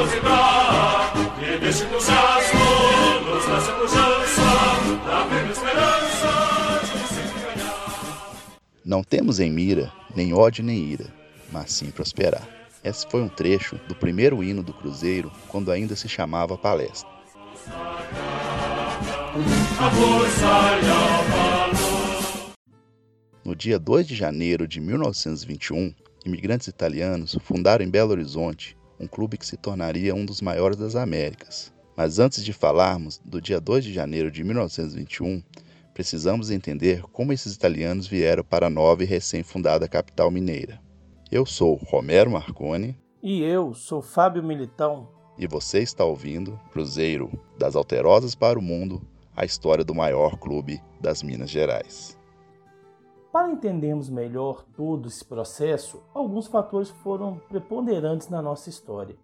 Vamos e deixe entusiasmo nos dessa pujança da esperança de sempre ganhar. Não temos em mira nem ódio nem ira, mas sim prosperar. Esse foi um trecho do primeiro hino do Cruzeiro, quando ainda se chamava Palestra. No dia 2 de janeiro de 1921, imigrantes italianos fundaram em Belo Horizonte um clube que se tornaria um dos maiores das Américas. Mas antes de falarmos do dia 2 de janeiro de 1921, precisamos entender como esses italianos vieram para a nova e recém-fundada capital mineira. Eu sou Romero Marconi E eu sou Fábio Militão. e você está ouvindo Cruzeiro das Alterosas para o Mundo, a história do maior clube das Minas Gerais. Para entendermos melhor todo esse processo, alguns fatores foram preponderantes na nossa história: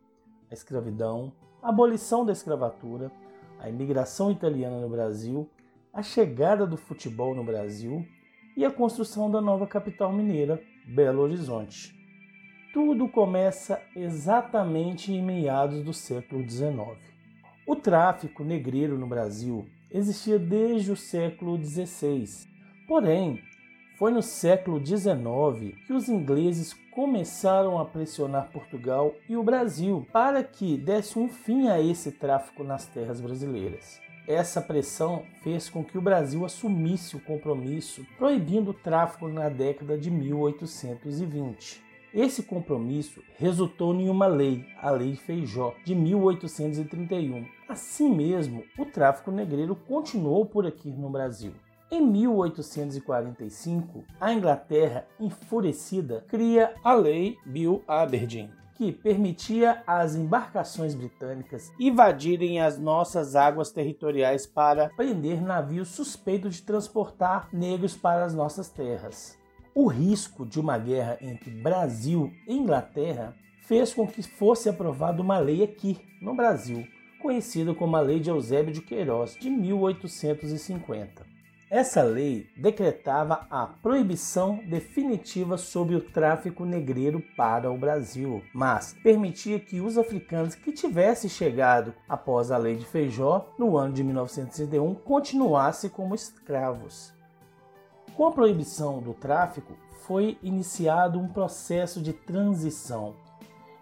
a escravidão, a abolição da escravatura, a imigração italiana no Brasil, a chegada do futebol no Brasil e a construção da nova capital mineira, Belo Horizonte. Tudo começa exatamente em meados do século XIX. O tráfico negreiro no Brasil existia desde o século XVI. Porém, foi no século XIX que os ingleses começaram a pressionar Portugal e o Brasil para que desse um fim a esse tráfico nas terras brasileiras. Essa pressão fez com que o Brasil assumisse o compromisso proibindo o tráfico na década de 1820. Esse compromisso resultou em uma lei, a Lei Feijó, de 1831. Assim mesmo, o tráfico negreiro continuou por aqui no Brasil. Em 1845, a Inglaterra, enfurecida, cria a Lei Bill Aberdeen, que permitia às embarcações britânicas invadirem as nossas águas territoriais para prender navios suspeitos de transportar negros para as nossas terras. O risco de uma guerra entre Brasil e Inglaterra fez com que fosse aprovada uma lei aqui, no Brasil, conhecida como a Lei de Eusébio de Queiroz, de 1850. Essa lei decretava a proibição definitiva sobre o tráfico negreiro para o Brasil, mas permitia que os africanos que tivessem chegado após a Lei de Feijó, no ano de 1961, continuassem como escravos. Com a proibição do tráfico, foi iniciado um processo de transição.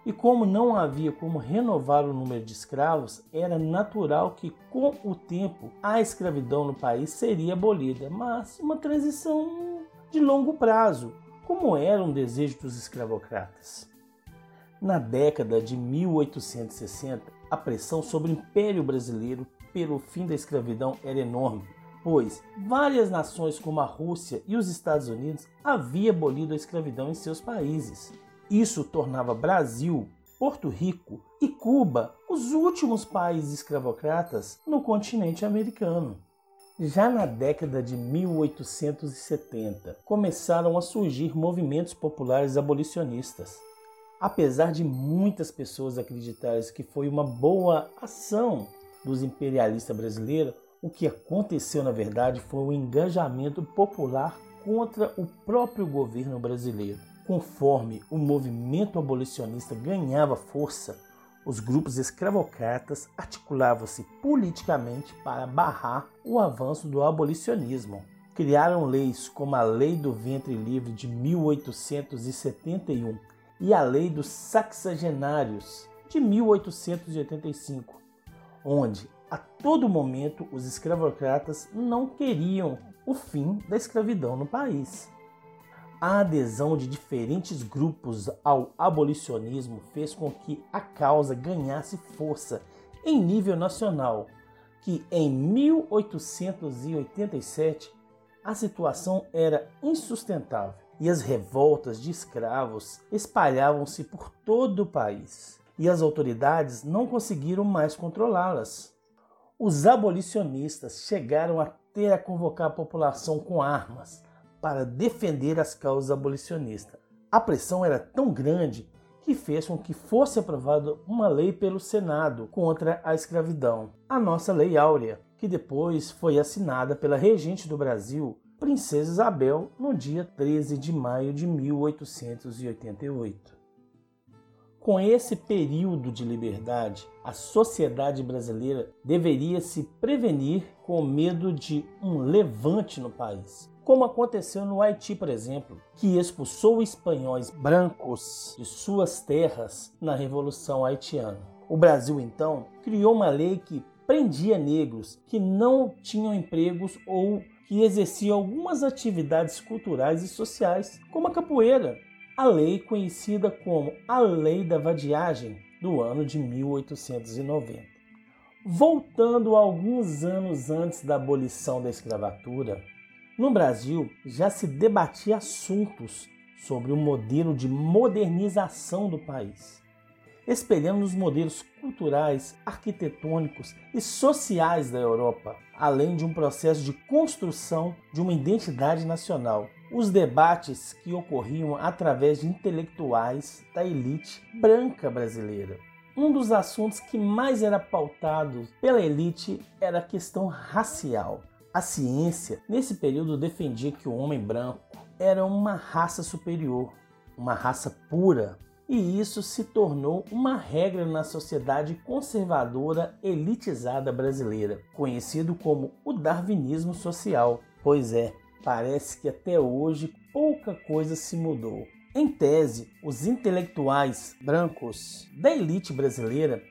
E como não havia como renovar o número de escravos, era natural que com o tempo a escravidão no país seria abolida, mas uma transição de longo prazo, como era um desejo dos escravocratas. Na década de 1860, a pressão sobre o Império Brasileiro pelo fim da escravidão era enorme, pois várias nações como a Rússia e os Estados Unidos haviam abolido a escravidão em seus países. Isso tornava Brasil, Porto Rico e Cuba os últimos países escravocratas no continente americano. Já na década de 1870, começaram a surgir movimentos populares abolicionistas. Apesar de muitas pessoas acreditarem que foi uma boa ação dos imperialistas brasileiros, o que aconteceu na verdade foi um engajamento popular contra o próprio governo brasileiro. Conforme o movimento abolicionista ganhava força, os grupos escravocratas articulavam-se politicamente para barrar o avanço do abolicionismo. Criaram leis como a Lei do Ventre Livre de 1871 e a Lei dos Saxagenários de 1885, onde a todo momento os escravocratas não queriam o fim da escravidão no país. A adesão de diferentes grupos ao abolicionismo fez com que a causa ganhasse força em nível nacional, que em 1887 a situação era insustentável e as revoltas de escravos espalhavam-se por todo o país e as autoridades não conseguiram mais controlá-las. Os abolicionistas chegaram até a convocar a população com armas para defender as causas abolicionistas. A pressão era tão grande que fez com que fosse aprovada uma lei pelo Senado contra a escravidão, a nossa Lei Áurea, que depois foi assinada pela regente do Brasil, Princesa Isabel, no dia 13 de maio de 1888. Com esse período de liberdade, a sociedade brasileira deveria se prevenir com medo de um levante no país. Como aconteceu no Haiti, por exemplo, que expulsou espanhóis brancos de suas terras na Revolução Haitiana. O Brasil, então, criou uma lei que prendia negros que não tinham empregos ou que exerciam algumas atividades culturais e sociais, como a capoeira, a lei conhecida como a Lei da Vadiagem do ano de 1890. Voltando alguns anos antes da abolição da escravatura, no Brasil já se debatia assuntos sobre o modelo de modernização do país, espelhando os modelos culturais, arquitetônicos e sociais da Europa, além de um processo de construção de uma identidade nacional os debates que ocorriam através de intelectuais da elite branca brasileira. Um dos assuntos que mais era pautado pela elite era a questão racial. A ciência, nesse período, defendia que o homem branco era uma raça superior, uma raça pura, e isso se tornou uma regra na sociedade conservadora elitizada brasileira, conhecido como o darwinismo social. Pois é, parece que até hoje pouca coisa se mudou. Em tese, os intelectuais brancos da elite brasileira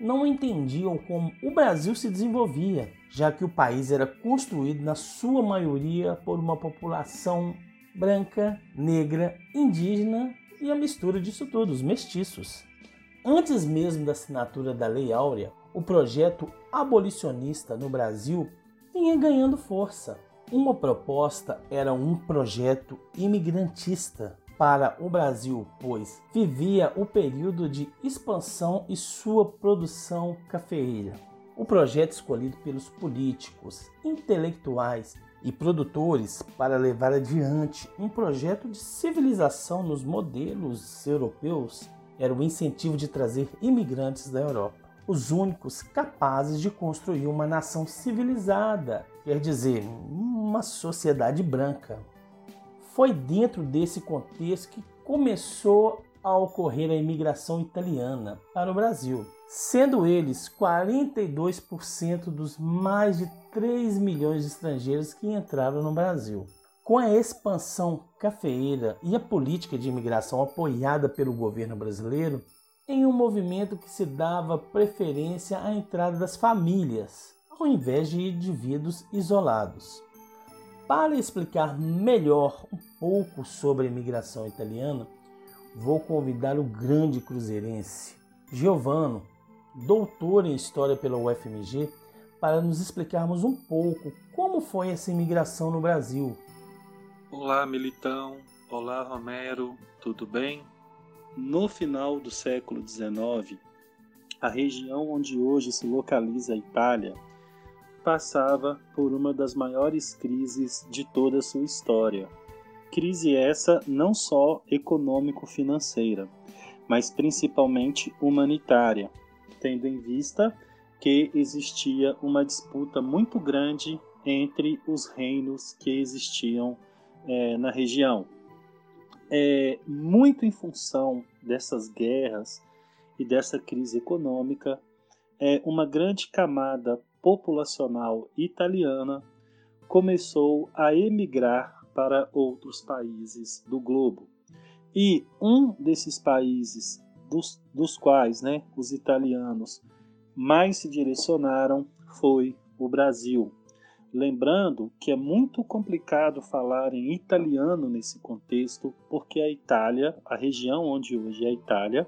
não entendiam como o Brasil se desenvolvia, já que o país era construído na sua maioria por uma população branca, negra, indígena e a mistura disso tudo, os mestiços. Antes mesmo da assinatura da Lei Áurea, o projeto abolicionista no Brasil vinha ganhando força. Uma proposta era um projeto imigrantista para o Brasil, pois vivia o período de expansão e sua produção cafeeira. O projeto escolhido pelos políticos, intelectuais e produtores para levar adiante um projeto de civilização nos modelos europeus era o incentivo de trazer imigrantes da Europa os únicos capazes de construir uma nação civilizada, quer dizer, uma sociedade branca. Foi dentro desse contexto que começou a ocorrer a imigração italiana para o Brasil, sendo eles 42% dos mais de 3 milhões de estrangeiros que entraram no Brasil. Com a expansão cafeeira e a política de imigração apoiada pelo governo brasileiro, em um movimento que se dava preferência à entrada das famílias, ao invés de indivíduos isolados. Para explicar melhor um pouco sobre a imigração italiana, vou convidar o grande cruzeirense Giovano, doutor em História pela UFMG, para nos explicarmos um pouco como foi essa imigração no Brasil. Olá, Militão. Olá, Romero. Tudo bem? No final do século XIX, a região onde hoje se localiza a Itália passava por uma das maiores crises de toda a sua história. Crise essa não só econômico-financeira, mas principalmente humanitária, tendo em vista que existia uma disputa muito grande entre os reinos que existiam é, na região. É, muito em função dessas guerras e dessa crise econômica, é, uma grande camada populacional italiana começou a emigrar para outros países do globo. E um desses países dos, dos quais né, os italianos mais se direcionaram foi o Brasil. Lembrando que é muito complicado falar em italiano nesse contexto, porque a Itália, a região onde hoje é a Itália,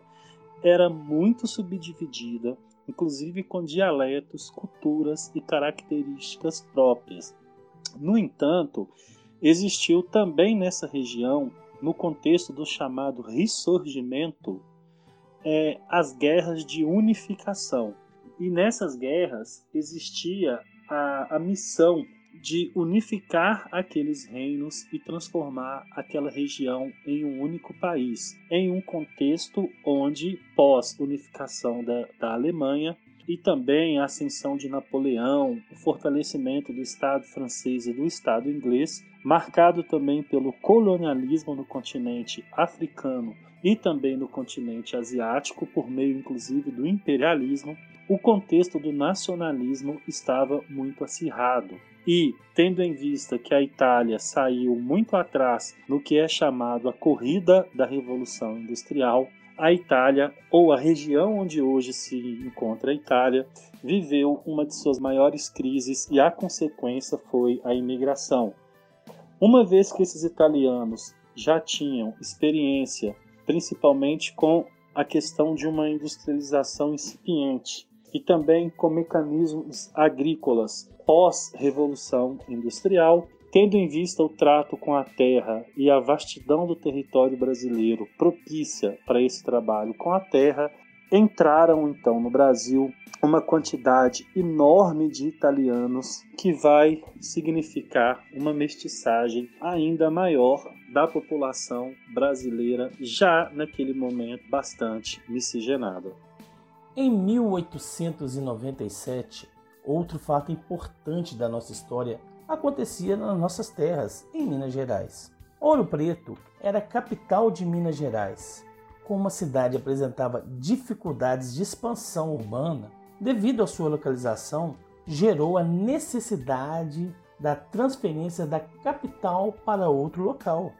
era muito subdividida, inclusive com dialetos, culturas e características próprias. No entanto, existiu também nessa região, no contexto do chamado Ressurgimento, é, as guerras de unificação. E nessas guerras existia a, a missão de unificar aqueles reinos e transformar aquela região em um único país, em um contexto onde, pós-unificação da, da Alemanha, e também a ascensão de Napoleão, o fortalecimento do Estado francês e do Estado inglês, marcado também pelo colonialismo no continente africano e também no continente asiático, por meio inclusive do imperialismo, o contexto do nacionalismo estava muito acirrado. E, tendo em vista que a Itália saiu muito atrás no que é chamado a corrida da Revolução Industrial, a Itália, ou a região onde hoje se encontra a Itália, viveu uma de suas maiores crises e a consequência foi a imigração. Uma vez que esses italianos já tinham experiência, principalmente com a questão de uma industrialização incipiente e também com mecanismos agrícolas pós-revolução industrial, Tendo em vista o trato com a terra e a vastidão do território brasileiro propícia para esse trabalho com a terra, entraram então no Brasil uma quantidade enorme de italianos que vai significar uma mestiçagem ainda maior da população brasileira, já naquele momento bastante miscigenada. Em 1897, outro fato importante da nossa história acontecia nas nossas terras, em Minas Gerais. Ouro Preto era a capital de Minas Gerais. Como a cidade apresentava dificuldades de expansão urbana, devido à sua localização, gerou a necessidade da transferência da capital para outro local.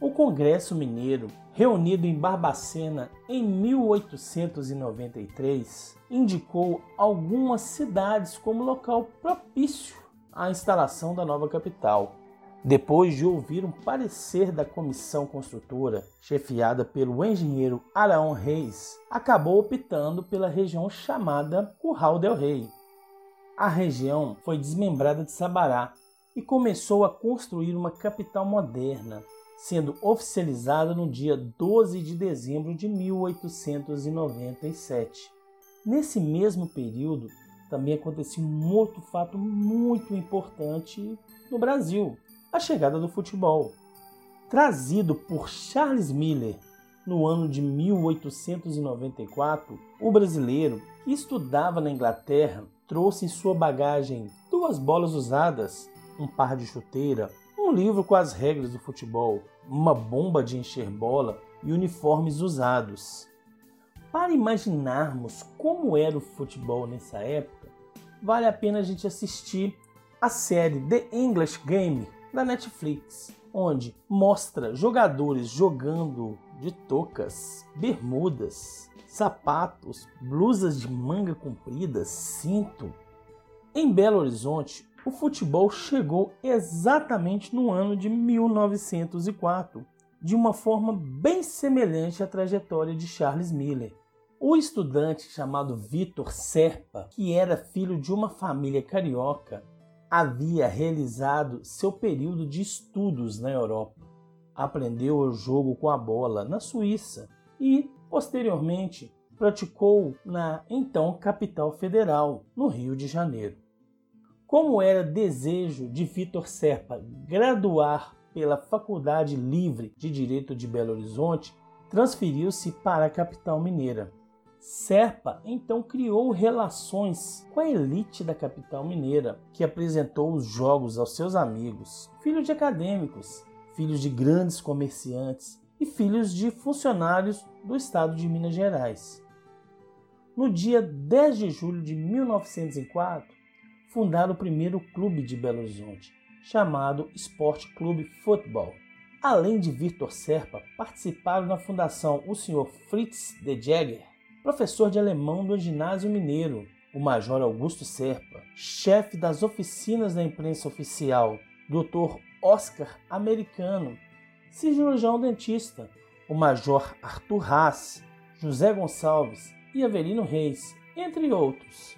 O Congresso Mineiro, reunido em Barbacena em 1893, indicou algumas cidades como local propício a instalação da nova capital. Depois de ouvir um parecer da comissão construtora, chefiada pelo engenheiro Araão Reis, acabou optando pela região chamada Curral del Rei. A região foi desmembrada de Sabará e começou a construir uma capital moderna, sendo oficializada no dia 12 de dezembro de 1897. Nesse mesmo período, também acontecia um outro fato muito importante no Brasil: a chegada do futebol. Trazido por Charles Miller no ano de 1894, o brasileiro que estudava na Inglaterra trouxe em sua bagagem duas bolas usadas, um par de chuteira, um livro com as regras do futebol, uma bomba de encher bola e uniformes usados. Para imaginarmos como era o futebol nessa época, vale a pena a gente assistir a série The English Game da Netflix, onde mostra jogadores jogando de toucas, bermudas, sapatos, blusas de manga comprida, cinto. Em Belo Horizonte, o futebol chegou exatamente no ano de 1904, de uma forma bem semelhante à trajetória de Charles Miller. O estudante chamado Vitor Serpa, que era filho de uma família carioca, havia realizado seu período de estudos na Europa. Aprendeu o jogo com a bola na Suíça e, posteriormente, praticou na então capital federal, no Rio de Janeiro. Como era desejo de Vitor Serpa graduar pela Faculdade Livre de Direito de Belo Horizonte, transferiu-se para a capital mineira. Serpa então criou relações com a elite da capital mineira, que apresentou os jogos aos seus amigos, filhos de acadêmicos, filhos de grandes comerciantes e filhos de funcionários do estado de Minas Gerais. No dia 10 de julho de 1904, fundaram o primeiro clube de Belo Horizonte, chamado Esporte Clube Futebol. Além de Victor Serpa, participaram na fundação o Sr. Fritz de Jäger, professor de alemão do Ginásio Mineiro, o Major Augusto Serpa, chefe das oficinas da imprensa oficial, Dr. Oscar Americano, cirurgião dentista, o Major Arthur Haas, José Gonçalves e Avelino Reis, entre outros.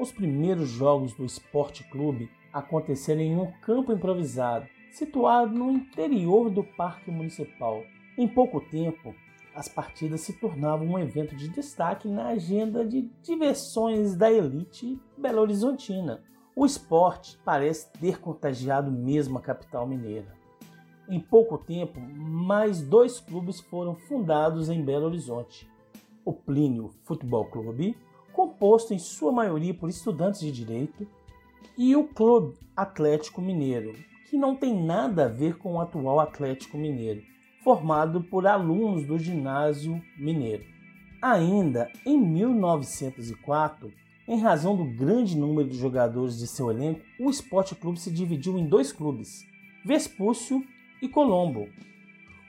Os primeiros jogos do Esporte Clube aconteceram em um campo improvisado, situado no interior do Parque Municipal. Em pouco tempo, as partidas se tornavam um evento de destaque na agenda de diversões da elite belo-horizontina. O esporte parece ter contagiado mesmo a capital mineira. Em pouco tempo, mais dois clubes foram fundados em Belo Horizonte: o Plínio Futebol Clube, composto em sua maioria por estudantes de direito, e o Clube Atlético Mineiro, que não tem nada a ver com o atual Atlético Mineiro, formado por alunos do Ginásio Mineiro. Ainda em 1904, em razão do grande número de jogadores de seu elenco, o Esporte Clube se dividiu em dois clubes, Vespúcio e Colombo.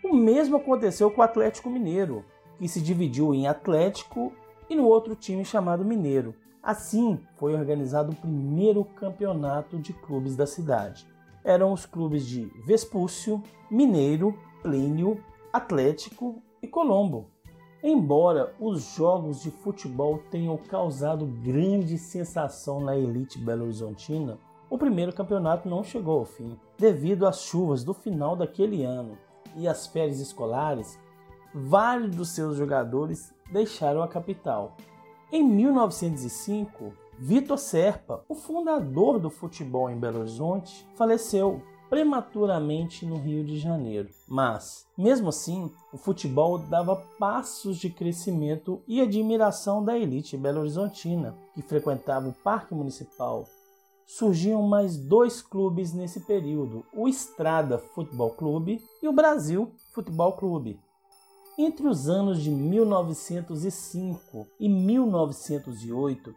O mesmo aconteceu com o Atlético Mineiro, que se dividiu em Atlético e no outro time chamado Mineiro. Assim foi organizado o primeiro campeonato de clubes da cidade. Eram os clubes de Vespúcio, Mineiro, Plínio, Atlético e Colombo. Embora os jogos de futebol tenham causado grande sensação na elite belo-horizontina, o primeiro campeonato não chegou ao fim. Devido às chuvas do final daquele ano e às férias escolares, vários dos seus jogadores deixaram a capital. Em 1905, Vitor Serpa, o fundador do futebol em Belo Horizonte, faleceu prematuramente no Rio de Janeiro. Mas, mesmo assim, o futebol dava passos de crescimento e admiração da elite belo-horizontina, que frequentava o Parque Municipal. Surgiam mais dois clubes nesse período: o Estrada Futebol Clube e o Brasil Futebol Clube. Entre os anos de 1905 e 1908,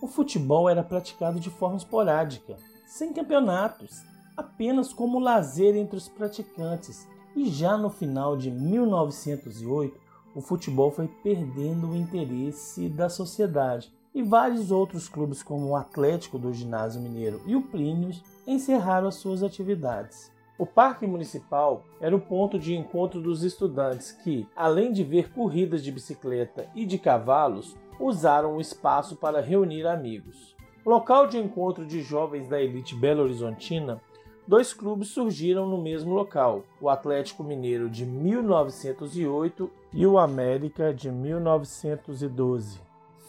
o futebol era praticado de forma esporádica, sem campeonatos, apenas como lazer entre os praticantes. E já no final de 1908, o futebol foi perdendo o interesse da sociedade e vários outros clubes, como o Atlético do Ginásio Mineiro e o Plínios, encerraram as suas atividades. O Parque Municipal era o ponto de encontro dos estudantes que, além de ver corridas de bicicleta e de cavalos, usaram o espaço para reunir amigos. Local de encontro de jovens da elite belo-horizontina, dois clubes surgiram no mesmo local: o Atlético Mineiro de 1908 e o América de 1912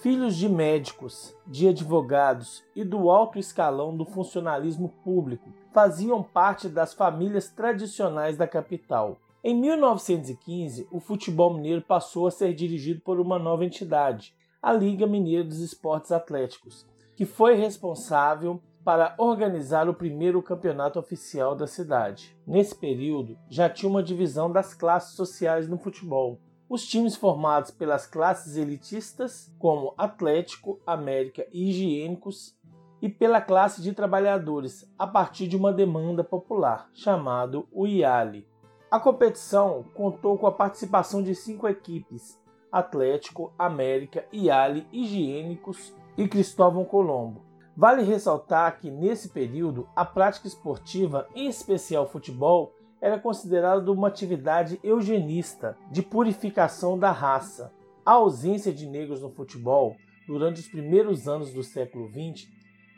filhos de médicos, de advogados e do alto escalão do funcionalismo público, faziam parte das famílias tradicionais da capital. Em 1915, o futebol mineiro passou a ser dirigido por uma nova entidade, a Liga Mineira dos Esportes Atléticos, que foi responsável para organizar o primeiro campeonato oficial da cidade. Nesse período, já tinha uma divisão das classes sociais no futebol os times formados pelas classes elitistas, como Atlético, América e Higiênicos, e pela classe de trabalhadores, a partir de uma demanda popular, chamado o IALI. A competição contou com a participação de cinco equipes: Atlético, América, IALI, Higiênicos e Cristóvão Colombo. Vale ressaltar que, nesse período, a prática esportiva, em especial futebol, era considerado uma atividade eugenista de purificação da raça. A ausência de negros no futebol durante os primeiros anos do século XX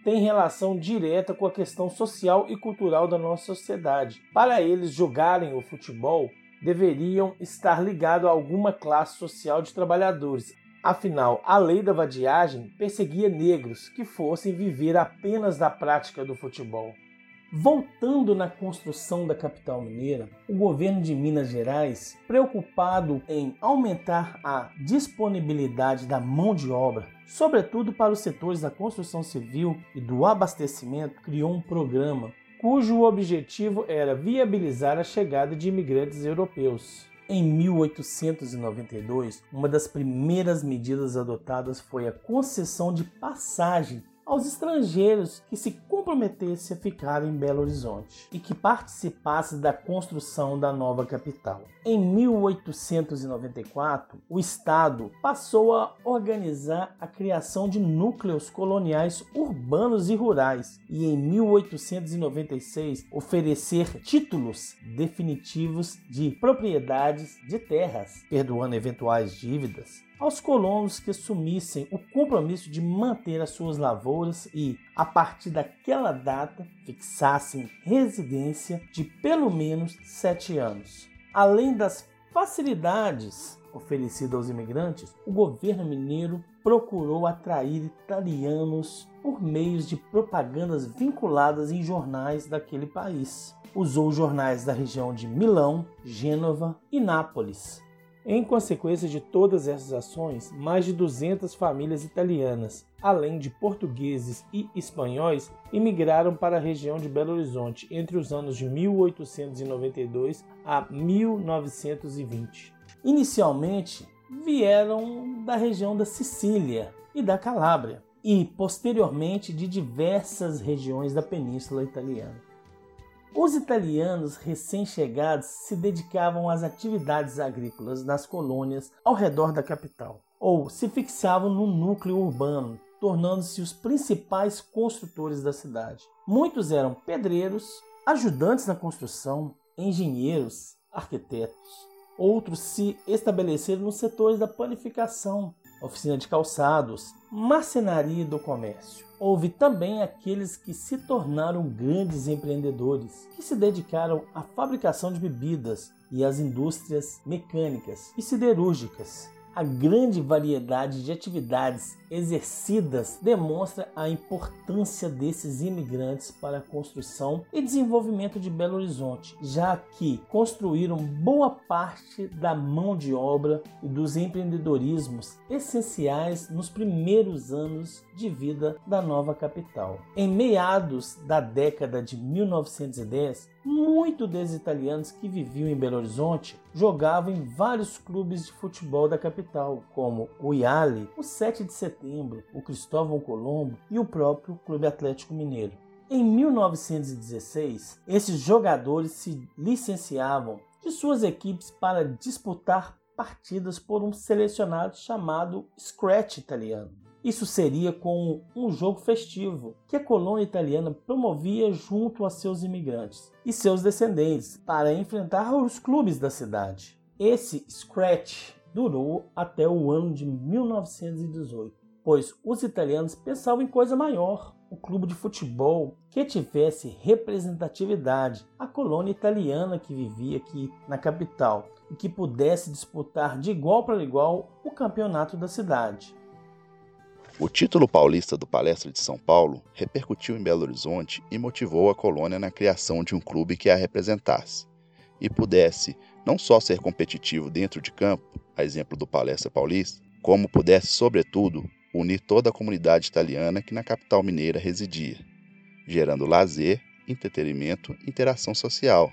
tem relação direta com a questão social e cultural da nossa sociedade. Para eles jogarem o futebol, deveriam estar ligados a alguma classe social de trabalhadores. Afinal, a lei da vadiagem perseguia negros que fossem viver apenas da prática do futebol. Voltando na construção da capital mineira, o governo de Minas Gerais, preocupado em aumentar a disponibilidade da mão de obra, sobretudo para os setores da construção civil e do abastecimento, criou um programa cujo objetivo era viabilizar a chegada de imigrantes europeus. Em 1892, uma das primeiras medidas adotadas foi a concessão de passagem aos estrangeiros que se comprometesse a ficar em Belo Horizonte e que participasse da construção da nova capital. Em 1894, o Estado passou a organizar a criação de núcleos coloniais urbanos e rurais e em 1896 oferecer títulos definitivos de propriedades de terras, perdoando eventuais dívidas aos colonos que assumissem o compromisso de manter as suas lavouras e, a partir daquela data, fixassem residência de pelo menos sete anos. Além das facilidades oferecidas aos imigrantes, o governo mineiro procurou atrair italianos por meios de propagandas vinculadas em jornais daquele país. Usou jornais da região de Milão, Gênova e Nápoles Em consequência de todas essas ações, mais de 200 famílias italianas, além de portugueses e espanhóis, imigraram para a região de Belo Horizonte entre os anos de 1892 a 1920. Inicialmente, vieram da região da Sicília e da Calábria, e posteriormente de diversas regiões da Península Italiana. Os italianos recém-chegados se dedicavam às atividades agrícolas nas colônias ao redor da capital, ou se fixavam no núcleo urbano, tornando-se os principais construtores da cidade. Muitos eram pedreiros, ajudantes na construção, engenheiros, arquitetos. Outros se estabeleceram nos setores da panificação, oficina de calçados, marcenaria do comércio. Houve também aqueles que se tornaram grandes empreendedores, que se dedicaram à fabricação de bebidas e às indústrias mecânicas e siderúrgicas, a grande variedade de atividades exercidas demonstra a importância desses imigrantes para a construção e desenvolvimento de Belo Horizonte, já que construíram boa parte da mão de obra e dos empreendedorismos essenciais nos primeiros anos de vida da nova capital. Em meados da década de 1910, muitos dos italianos que viviam em Belo Horizonte jogavam em vários clubes de futebol da capital, como o Iali, o 7 de setembro, o Cristóvão Colombo e o próprio Clube Atlético Mineiro. Em 1916, esses jogadores se licenciavam de suas equipes para disputar partidas por um selecionado chamado Scratch italiano. Isso seria com um jogo festivo que a colônia italiana promovia junto a seus imigrantes e seus descendentes para enfrentar os clubes da cidade. Esse scratch durou até o ano de 1918, pois os italianos pensavam em coisa maior, um clube de futebol que tivesse representatividade, a colônia italiana que vivia aqui na capital e que pudesse disputar de igual para igual o campeonato da cidade. O título paulista do Palestra de São Paulo repercutiu em Belo Horizonte e motivou a colônia na criação de um clube que a representasse e pudesse não só ser competitivo dentro de campo, a exemplo do Palestra Paulista, como pudesse, sobretudo, unir toda a comunidade italiana que na capital mineira residia, gerando lazer, entretenimento e interação social.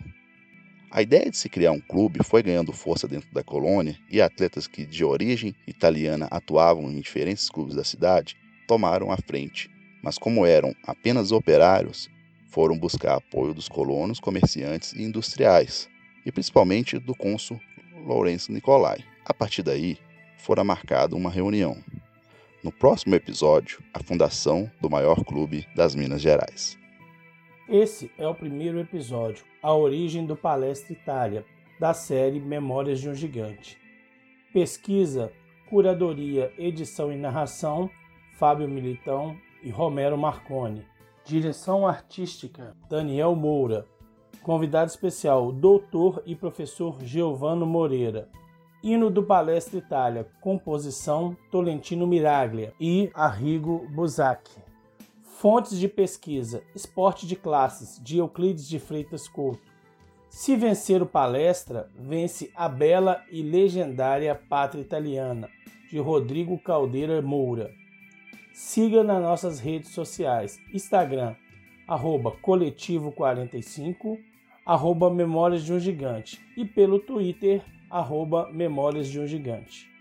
A ideia de se criar um clube foi ganhando força dentro da colônia e atletas que, de origem italiana, atuavam em diferentes clubes da cidade tomaram a frente, mas, como eram apenas operários, foram buscar apoio dos colonos, comerciantes e industriais, e principalmente do cônsul Lourenço Nicolai. A partir daí, fora marcada uma reunião. No próximo episódio, a fundação do maior clube das Minas Gerais. Esse é o primeiro episódio, A Origem do Palestra Itália, da série Memórias de um Gigante. Pesquisa, curadoria, edição e narração, Fábio Militão e Romero Marconi. Direção artística, Daniel Moura. Convidado especial, doutor e professor Giovano Moreira. Hino do Palestra Itália, composição Tolentino Miraglia e Arrigo Busacchi. Fontes de pesquisa: Esporte de classes, de Euclides de Freitas Couto. Se vencer o palestra, vence a bela e legendária Pátria Italiana, de Rodrigo Caldeira Moura. Siga nas nossas redes sociais: Instagram, arroba coletivo45, arroba Memórias de um Gigante, e pelo Twitter, arroba Memórias de um Gigante.